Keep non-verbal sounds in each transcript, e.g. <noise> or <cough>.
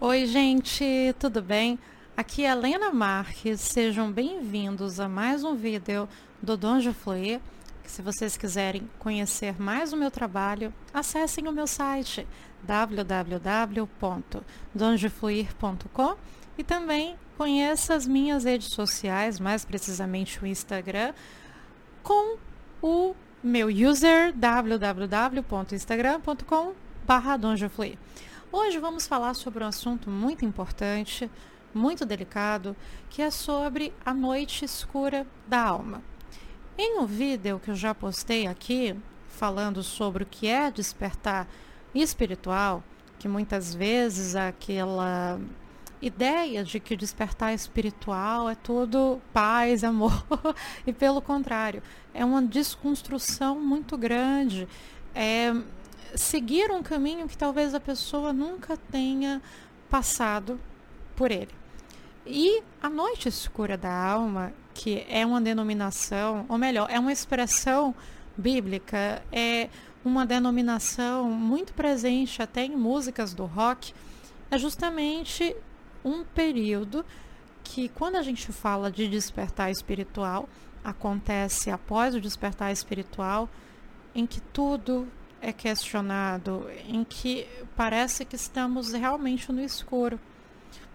Oi, gente, tudo bem? Aqui é a Lena Marques, sejam bem-vindos a mais um vídeo do Donjo Fluir. Se vocês quiserem conhecer mais o meu trabalho, acessem o meu site www.donjofluir.com e também conheça as minhas redes sociais, mais precisamente o Instagram, com o meu user www.instagram.com donjofluir. Hoje vamos falar sobre um assunto muito importante, muito delicado, que é sobre a noite escura da alma. Em um vídeo que eu já postei aqui, falando sobre o que é despertar espiritual, que muitas vezes aquela ideia de que despertar espiritual é tudo paz, <laughs> amor, e pelo contrário, é uma desconstrução muito grande. É, seguir um caminho que talvez a pessoa nunca tenha passado por ele. E a noite escura da alma, que é uma denominação, ou melhor, é uma expressão bíblica, é uma denominação muito presente até em músicas do rock, é justamente um período que, quando a gente fala de despertar espiritual, acontece após o despertar espiritual, em que tudo é questionado, em que parece que estamos realmente no escuro.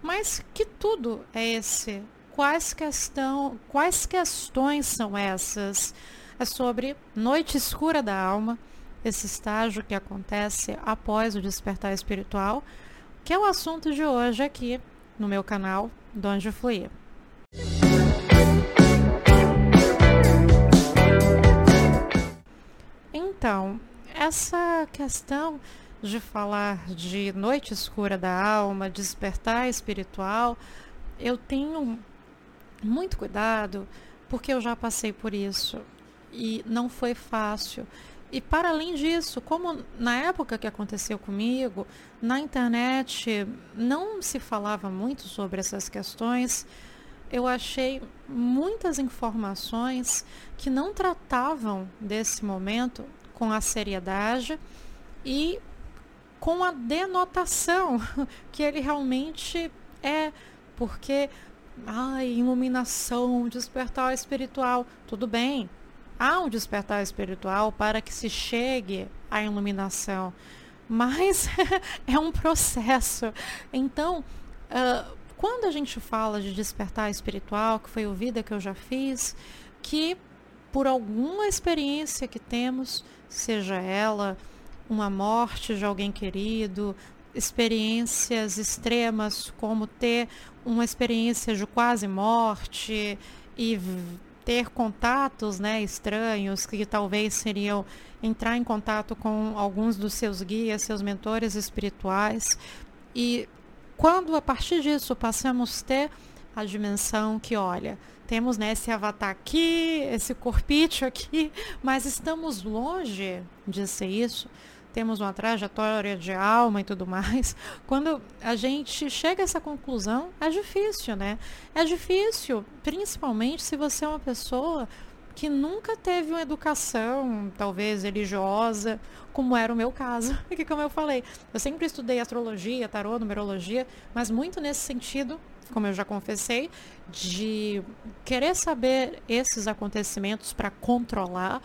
Mas que tudo é esse? Quais, questão, quais questões são essas? É sobre noite escura da alma, esse estágio que acontece após o despertar espiritual, que é o assunto de hoje aqui no meu canal Donde Fluir. Então, essa questão de falar de noite escura da alma, despertar espiritual, eu tenho muito cuidado porque eu já passei por isso e não foi fácil. E para além disso, como na época que aconteceu comigo, na internet não se falava muito sobre essas questões, eu achei muitas informações que não tratavam desse momento com a seriedade e com a denotação <laughs> que ele realmente é, porque ai, iluminação, despertar espiritual, tudo bem. Há um despertar espiritual para que se chegue à iluminação, <laughs> mas é um processo. Então, uh, quando a gente fala de despertar espiritual, que foi o vida que eu já fiz, que por alguma experiência que temos, seja ela uma morte de alguém querido, experiências extremas como ter uma experiência de quase morte e ter contatos né, estranhos que talvez seriam entrar em contato com alguns dos seus guias, seus mentores espirituais. E quando a partir disso passamos a ter a dimensão que, olha, temos né, esse avatar aqui, esse corpício aqui, mas estamos longe de ser isso. Temos uma trajetória de alma e tudo mais. Quando a gente chega a essa conclusão, é difícil, né? É difícil, principalmente se você é uma pessoa que nunca teve uma educação, talvez religiosa, como era o meu caso. <laughs> Que como eu falei, eu sempre estudei astrologia, tarô, numerologia, mas muito nesse sentido como eu já confessei, de querer saber esses acontecimentos para controlar,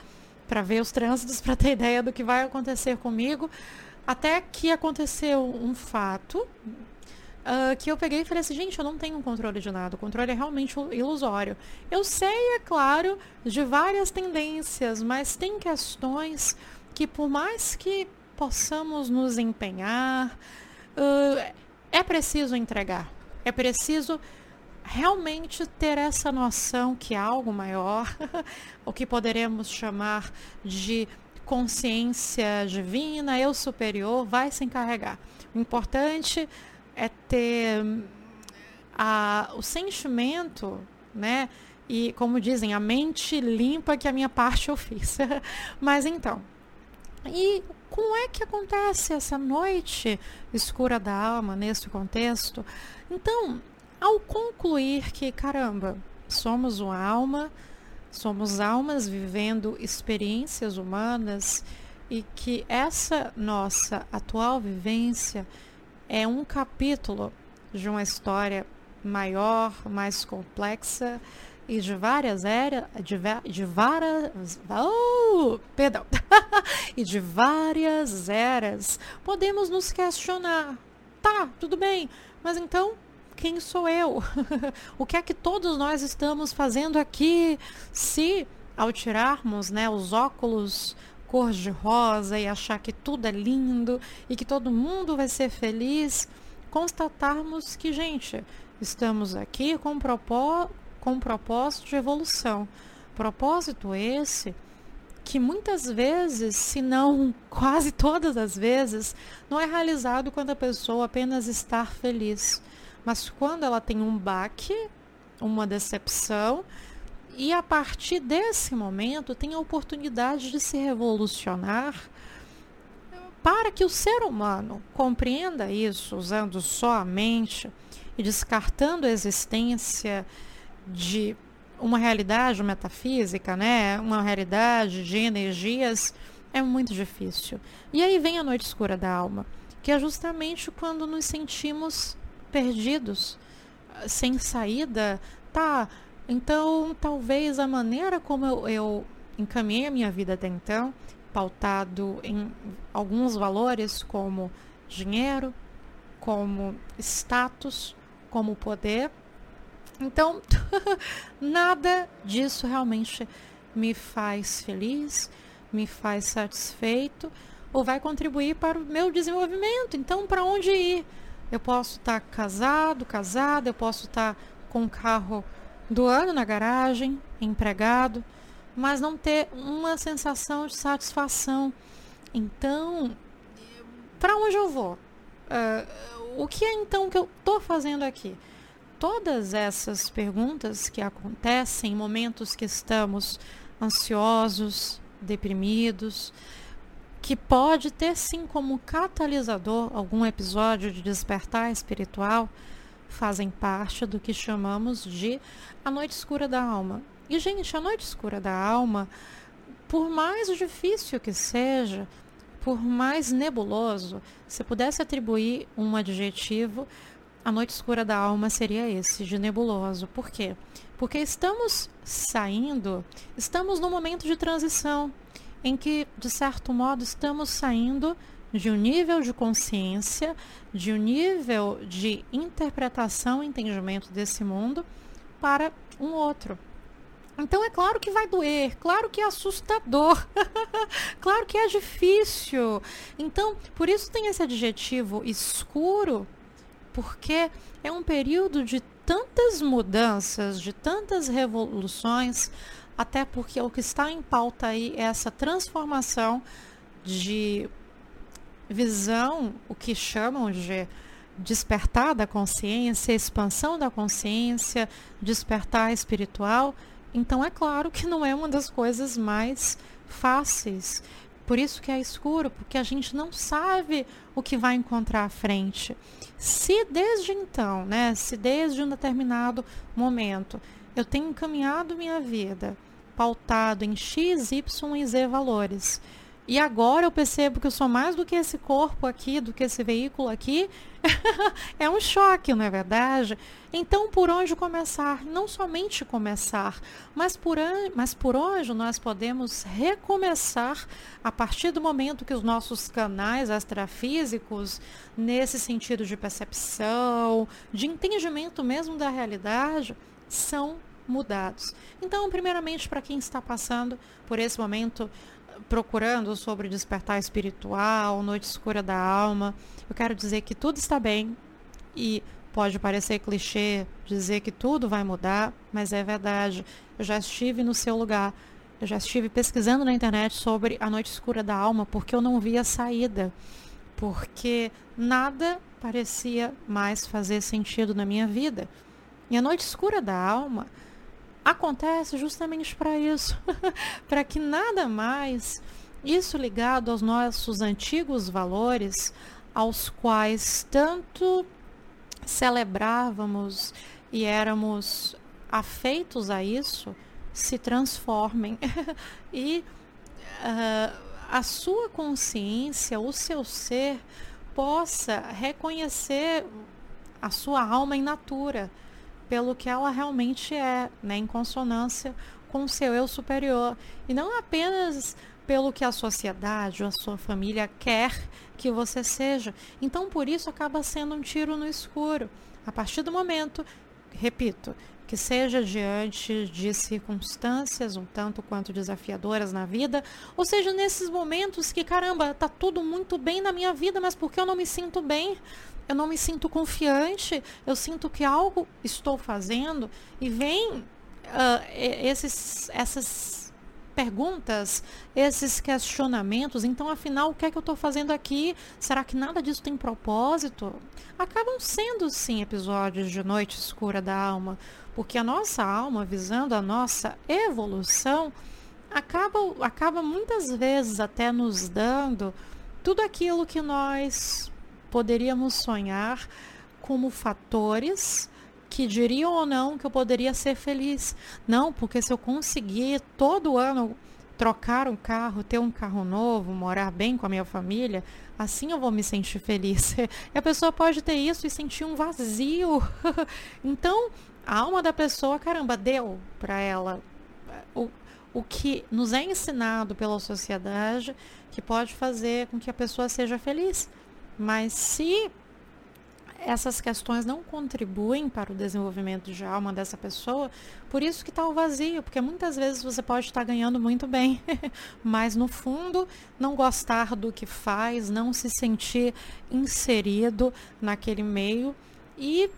para ver os trânsitos, <laughs> para ter ideia do que vai acontecer comigo, até que aconteceu um fato uh, que eu peguei e falei assim, gente, eu não tenho controle de nada, o controle é realmente ilusório. Eu sei, é claro, de várias tendências, mas tem questões que por mais que possamos nos empenhar, uh, é preciso entregar. É preciso realmente ter essa noção que há algo maior, <laughs> o que poderemos chamar de consciência divina, eu superior, vai se encarregar. O importante é ter a, o sentimento, né? E como dizem, a mente limpa que a minha parte eu fiz. <laughs> Mas então, e como é que acontece essa noite escura da alma nesse contexto? Então, ao concluir que, caramba, somos uma alma, somos almas vivendo experiências humanas e que essa nossa atual vivência é um capítulo de uma história maior, mais complexa e de várias eras, de, de várias, oh, perdão, <laughs> e de várias eras, podemos nos questionar. Tá, tudo bem, mas então quem sou eu? <laughs> o que é que todos nós estamos fazendo aqui? Se ao tirarmos, né, os óculos cor de rosa e achar que tudo é lindo e que todo mundo vai ser feliz, constatarmos que, gente, estamos aqui com propó com propósito de evolução. Propósito esse que muitas vezes, se não quase todas as vezes, não é realizado quando a pessoa apenas está feliz, mas quando ela tem um baque, uma decepção, e a partir desse momento tem a oportunidade de se revolucionar para que o ser humano compreenda isso usando só a mente e descartando a existência de uma realidade metafísica, né? uma realidade de energias, é muito difícil. E aí vem a noite escura da alma, que é justamente quando nos sentimos perdidos, sem saída. Tá, então talvez a maneira como eu, eu encaminhei a minha vida até então, pautado em alguns valores como dinheiro, como status, como poder. Então, <laughs> nada disso realmente me faz feliz, me faz satisfeito ou vai contribuir para o meu desenvolvimento. Então, para onde ir? Eu posso estar casado, casada, eu posso estar com um carro do ano na garagem, empregado, mas não ter uma sensação de satisfação. Então, para onde eu vou? Uh, o que é então que eu estou fazendo aqui? Todas essas perguntas que acontecem em momentos que estamos ansiosos, deprimidos, que pode ter sim como catalisador algum episódio de despertar espiritual, fazem parte do que chamamos de a noite escura da alma. E, gente, a noite escura da alma, por mais difícil que seja, por mais nebuloso, se pudesse atribuir um adjetivo, a noite escura da alma seria esse, de nebuloso. Por quê? Porque estamos saindo, estamos num momento de transição em que, de certo modo, estamos saindo de um nível de consciência, de um nível de interpretação entendimento desse mundo para um outro. Então é claro que vai doer, claro que é assustador, <laughs> claro que é difícil. Então, por isso tem esse adjetivo escuro, porque é um período de tantas mudanças, de tantas revoluções, até porque o que está em pauta aí é essa transformação de visão, o que chamam de despertar da consciência, expansão da consciência, despertar espiritual. Então é claro que não é uma das coisas mais fáceis. Por isso que é escuro, porque a gente não sabe o que vai encontrar à frente. Se desde então, né, se desde um determinado momento eu tenho encaminhado minha vida pautado em X, Y e Z valores, e agora eu percebo que eu sou mais do que esse corpo aqui, do que esse veículo aqui. <laughs> é um choque, não é verdade? Então, por onde começar? Não somente começar, mas por, mas por onde nós podemos recomeçar a partir do momento que os nossos canais extrafísicos, nesse sentido de percepção, de entendimento mesmo da realidade, são mudados. Então, primeiramente, para quem está passando por esse momento procurando sobre despertar espiritual, noite escura da alma, eu quero dizer que tudo está bem e pode parecer clichê dizer que tudo vai mudar, mas é verdade. Eu já estive no seu lugar. Eu já estive pesquisando na internet sobre a noite escura da alma porque eu não via saída. Porque nada parecia mais fazer sentido na minha vida. E a noite escura da alma acontece justamente para isso, <laughs> para que nada mais, isso ligado aos nossos antigos valores, aos quais tanto celebrávamos e éramos afeitos a isso, se transformem. <laughs> E uh, a sua consciência, o seu ser, possa reconhecer a sua alma em natura, pelo que ela realmente é, né, em consonância com o seu eu superior. E não apenas pelo que a sociedade ou a sua família quer que você seja. Então, por isso, acaba sendo um tiro no escuro. A partir do momento, repito, que seja diante de circunstâncias um tanto quanto desafiadoras na vida, ou seja, nesses momentos que, caramba, tá tudo muito bem na minha vida, mas porque eu não me sinto bem? Eu não me sinto confiante, eu sinto que algo estou fazendo e vem uh, esses, essas perguntas, esses questionamentos. Então, afinal, o que é que eu estou fazendo aqui? Será que nada disso tem propósito? Acabam sendo, sim, episódios de noite escura da alma, porque a nossa alma, visando a nossa evolução, acaba, acaba muitas vezes até nos dando tudo aquilo que nós poderíamos sonhar como fatores que diriam ou não que eu poderia ser feliz. Não, porque se eu conseguir todo ano trocar um carro, ter um carro novo, morar bem com a minha família, assim eu vou me sentir feliz. <laughs> E a pessoa pode ter isso e sentir um vazio. <laughs> então, a alma da pessoa, caramba, deu para ela o, o que nos é ensinado pela sociedade que pode fazer com que a pessoa seja feliz. Mas se essas questões não contribuem para o desenvolvimento de alma dessa pessoa, por isso que está o vazio, porque muitas vezes você pode estar ganhando muito bem, <laughs> mas no fundo não gostar do que faz, não se sentir inserido naquele meio e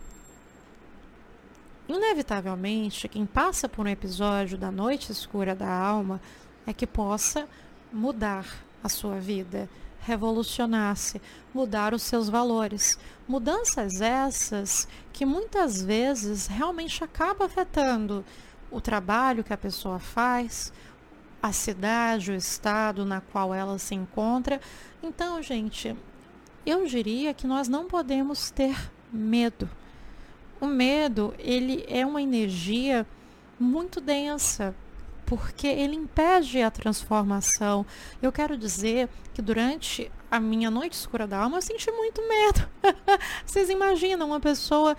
Inevitavelmente, quem passa por um episódio da noite escura da alma é que possa mudar a sua vida, revolucionar-se, mudar os seus valores. Mudanças essas que muitas vezes realmente acabam afetando o trabalho que a pessoa faz, a cidade, o estado na qual ela se encontra. Então, gente, eu diria que nós não podemos ter medo o medo, ele é uma energia muito densa, porque ele impede a transformação. Eu quero dizer que durante a minha noite escura da alma eu senti muito medo. <laughs> Vocês imaginam uma pessoa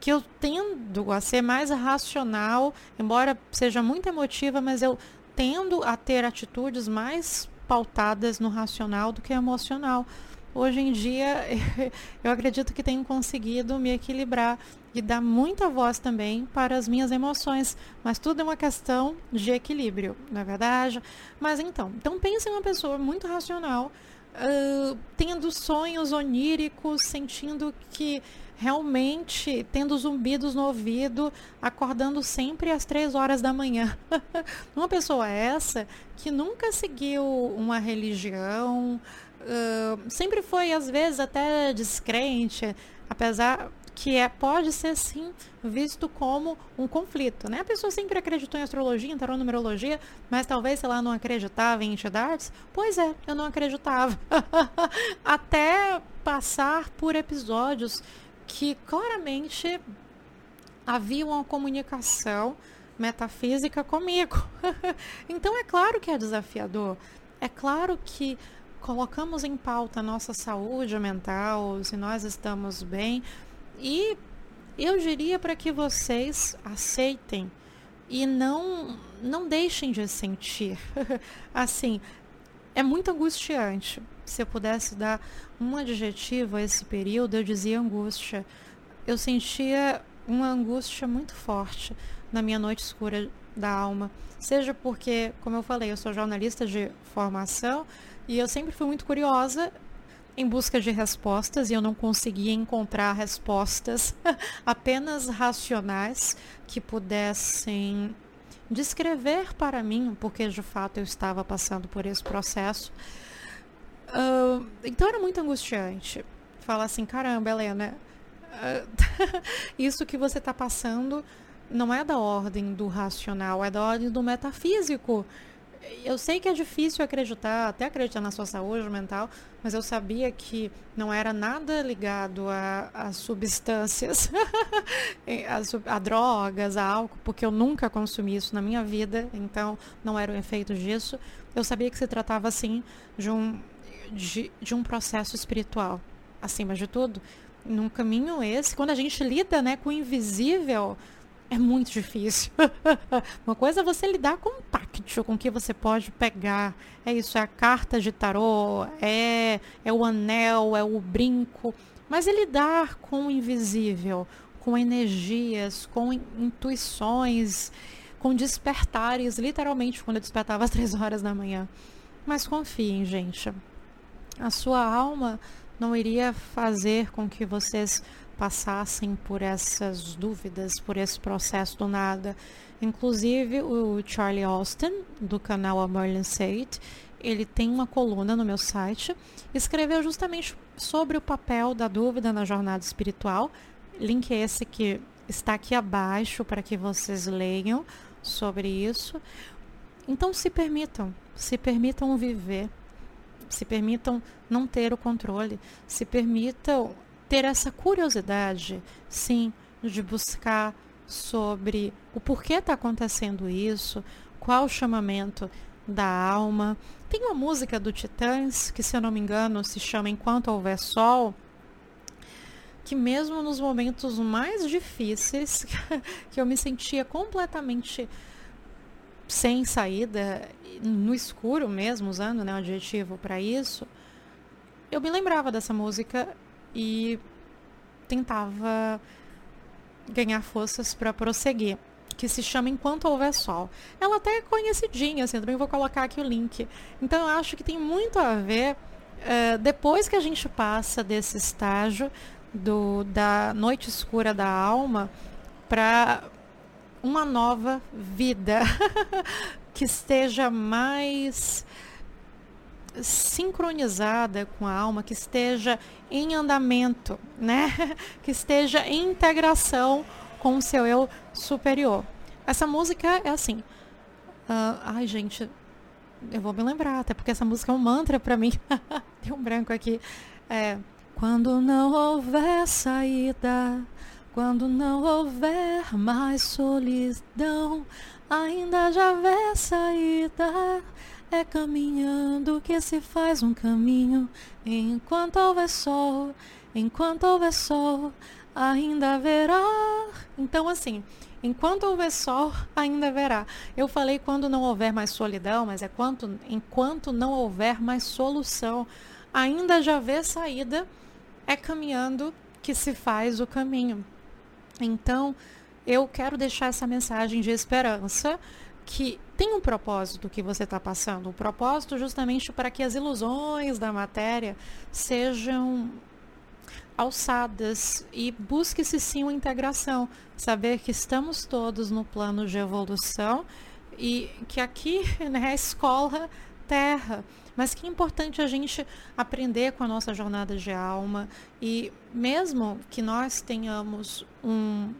que eu tendo a ser mais racional, embora seja muito emotiva, mas eu tendo a ter atitudes mais pautadas no racional do que emocional. Hoje em dia, <laughs> eu acredito que tenho conseguido me equilibrar e dar muita voz também para as minhas emoções. Mas tudo é uma questão de equilíbrio, não é verdade? Mas então, então pense em uma pessoa muito racional, uh, tendo sonhos oníricos, sentindo que realmente tendo zumbidos no ouvido, acordando sempre às três horas da manhã. <laughs> uma pessoa essa que nunca seguiu uma religião, uh, sempre foi às vezes até descrente, apesar que é, pode ser sim visto como um conflito. Né? A pessoa sempre acreditou em astrologia, em numerologia, mas talvez ela não acreditava em entidades. Pois é, eu não acreditava. <laughs> Até passar por episódios que claramente havia uma comunicação metafísica comigo. <laughs> então é claro que é desafiador. É claro que colocamos em pauta a nossa saúde mental, se nós estamos bem, e eu diria para que vocês aceitem e não não deixem de sentir. <laughs> assim, é muito angustiante. Se eu pudesse dar um adjetivo a esse período, eu dizia angústia. Eu sentia uma angústia muito forte na minha noite escura da alma. Seja porque, como eu falei, eu sou jornalista de formação e eu sempre fui muito curiosa em busca de respostas e eu não conseguia encontrar respostas <laughs> apenas racionais que pudessem descrever para mim, porque de fato eu estava passando por esse processo. Uh, então era muito angustiante. Falar assim, caramba, Helena, uh, <laughs> isso que você está passando não é da ordem do racional, é da ordem do metafísico eu sei que é difícil acreditar, até acreditar na sua saúde mental, mas eu sabia que não era nada ligado a, a substâncias, <laughs> a, a, drogas, a álcool, porque eu nunca consumi isso na minha vida, então não era o efeito disso. Eu sabia que se tratava, assim, de um, de, de um processo espiritual, acima de tudo, num caminho esse, quando a gente lida né, com o invisível, é muito difícil. <laughs> Uma coisa é você lidar com o táctil, com o que você pode pegar. É isso, é a carta de tarô, é, é o anel, é o brinco. Mas é lidar com o invisível, com energias, com intuições, com despertares, literalmente quando eu despertava às <laughs> três horas da manhã. Mas confiem, gente. A sua alma não iria fazer com que vocês passassem por essas dúvidas, por esse processo do nada. Inclusive, o Charlie Austin, do canal A Merlin Sate, ele tem uma coluna no meu site, escreveu justamente sobre o papel da dúvida na jornada espiritual. Link esse que está aqui abaixo para que vocês leiam sobre isso. Então se permitam, se permitam viver, se permitam não ter o controle, se permitam ter essa curiosidade, sim, de buscar sobre o porquê está acontecendo isso, qual o chamamento da alma. Tem uma música do Titãs, que se eu não me engano se chama Enquanto Houver Sol, que mesmo nos momentos mais difíceis, <laughs> que eu me sentia completamente sem saída, no escuro mesmo, usando né, o adjetivo para isso, eu me lembrava dessa música e tentava ganhar forças para prosseguir, que se chama Enquanto Houver Sol. Ela até é conhecidinha, assim, também vou colocar aqui o link. Então eu acho que tem muito a ver, uh, depois que a gente passa desse estágio do, da noite escura da alma, para uma nova vida <laughs> que esteja mais sincronizada com a alma, que esteja em andamento, né? <laughs> que esteja em integração com o seu eu superior. Essa música é assim. Uh, ai, gente, eu vou me lembrar, até porque essa música é um mantra para mim. <laughs> Tem um branco aqui. É, quando não houver saída, quando não houver mais solidão, ainda já houver saída. É caminhando que se faz um caminho, enquanto houver sol, enquanto houver sol, ainda haverá. Então, assim, enquanto houver sol, ainda haverá. Eu falei quando não houver mais solidão, mas é quanto, enquanto não houver mais solução, ainda já vê saída, é caminhando que se faz o caminho. Então, eu quero deixar essa mensagem de esperança que tem um propósito que você está passando, um propósito justamente para que as ilusões da matéria sejam alçadas e busque-se sim uma integração, saber que estamos todos no plano de evolução e que aqui né, a escola terra, mas que é importante a gente aprender com a nossa jornada de alma. E mesmo que nós tenhamos um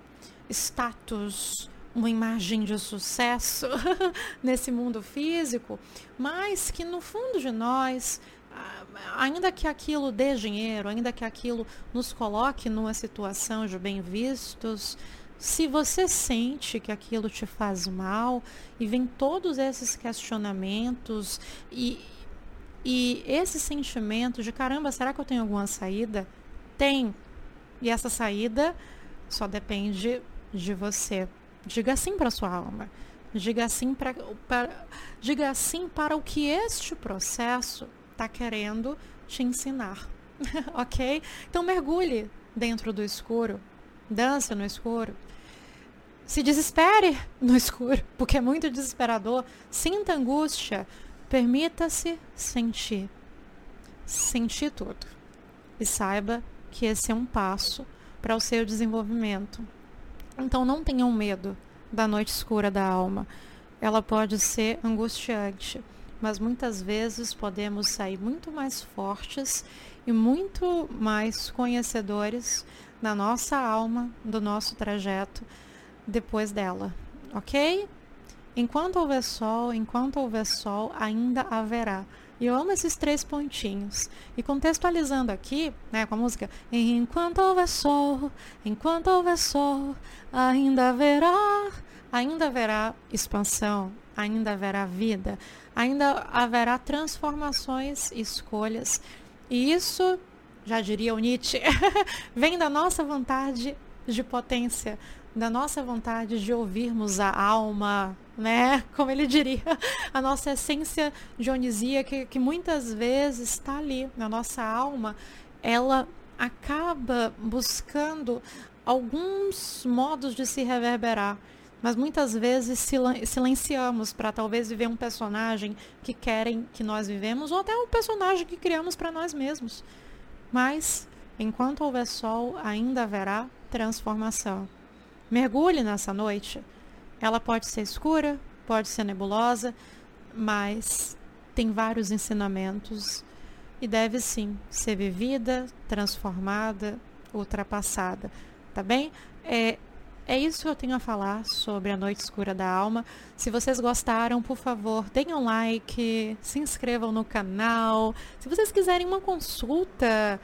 status uma imagem de sucesso <laughs> nesse mundo físico, mas que no fundo de nós, ainda que aquilo dê dinheiro, ainda que aquilo nos coloque numa situação de bem vistos, se você sente que aquilo te faz mal e vem todos esses questionamentos e, e esse sentimento de caramba, será que eu tenho alguma saída? Tem. E essa saída só depende de você. Diga sim para sua alma. Diga sim para, para, diga sim para o que este processo está querendo te ensinar. <laughs> ok? Então mergulhe dentro do escuro. Dança no escuro. Se desespere no escuro, porque é muito desesperador. Sinta angústia. Permita-se sentir. Sentir tudo. E saiba que esse é um passo para o seu desenvolvimento. Então não tenham medo da noite escura da alma. Ela pode ser angustiante, mas muitas vezes podemos sair muito mais fortes e muito mais conhecedores da nossa alma, do nosso trajeto depois dela, ok? Enquanto houver sol, enquanto houver sol, ainda haverá. E eu amo esses três pontinhos. E contextualizando aqui, né, com a música, enquanto houver sol, enquanto houver sol, ainda haverá, ainda haverá expansão, ainda haverá vida, ainda haverá transformações, escolhas. E isso já diria o Nietzsche, <laughs> vem da nossa vontade de potência, da nossa vontade de ouvirmos a alma, né? <laughs> Como ele diria, a nossa essência dionisíaca que, que muitas vezes está ali na nossa alma, ela acaba buscando alguns modos de se reverberar. Mas muitas vezes silenciamos para talvez viver um personagem que querem que nós vivemos, ou até um personagem que criamos para nós mesmos. Mas, enquanto houver sol, ainda haverá transformação. Mergulhe nessa noite. Ela pode ser escura, pode ser nebulosa, mas tem vários ensinamentos e deve sim ser vivida, transformada, ultrapassada. Tá bem? É, é isso que eu tenho a falar sobre a Noite Escura da Alma. Se vocês gostaram, por favor, deem um like, se inscrevam no canal. Se vocês quiserem uma consulta,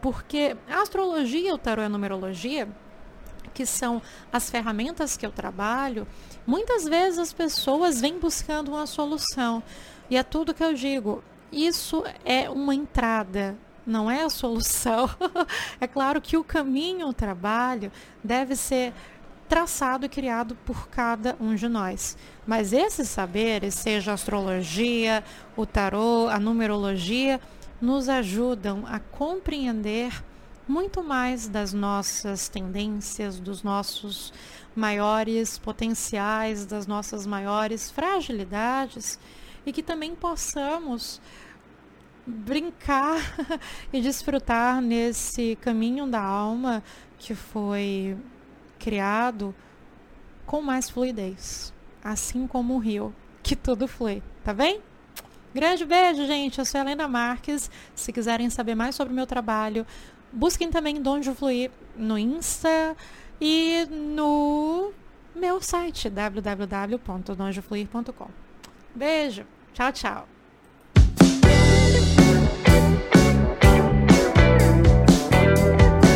porque a astrologia, o tarô e a numerologia que são as ferramentas que eu trabalho, muitas vezes as pessoas vêm buscando uma solução. E é tudo que eu digo. Isso é uma entrada, não é a solução. <laughs> é claro que o caminho, o trabalho, deve ser traçado e criado por cada um de nós. Mas esses saberes, seja a astrologia, o tarô, a numerologia, nos ajudam a compreender muito mais das nossas tendências, dos nossos maiores potenciais, das nossas maiores fragilidades e que também possamos brincar <laughs> e desfrutar nesse caminho da alma que foi criado com mais fluidez, assim como o rio, que tudo flui, tá bem? Grande beijo, gente. Eu sou Helena Marques. Se quiserem saber mais sobre o meu trabalho, Busquem também Donde Fluir no Insta e no meu site www.donjofluir.com. Beijo, tchau, tchau.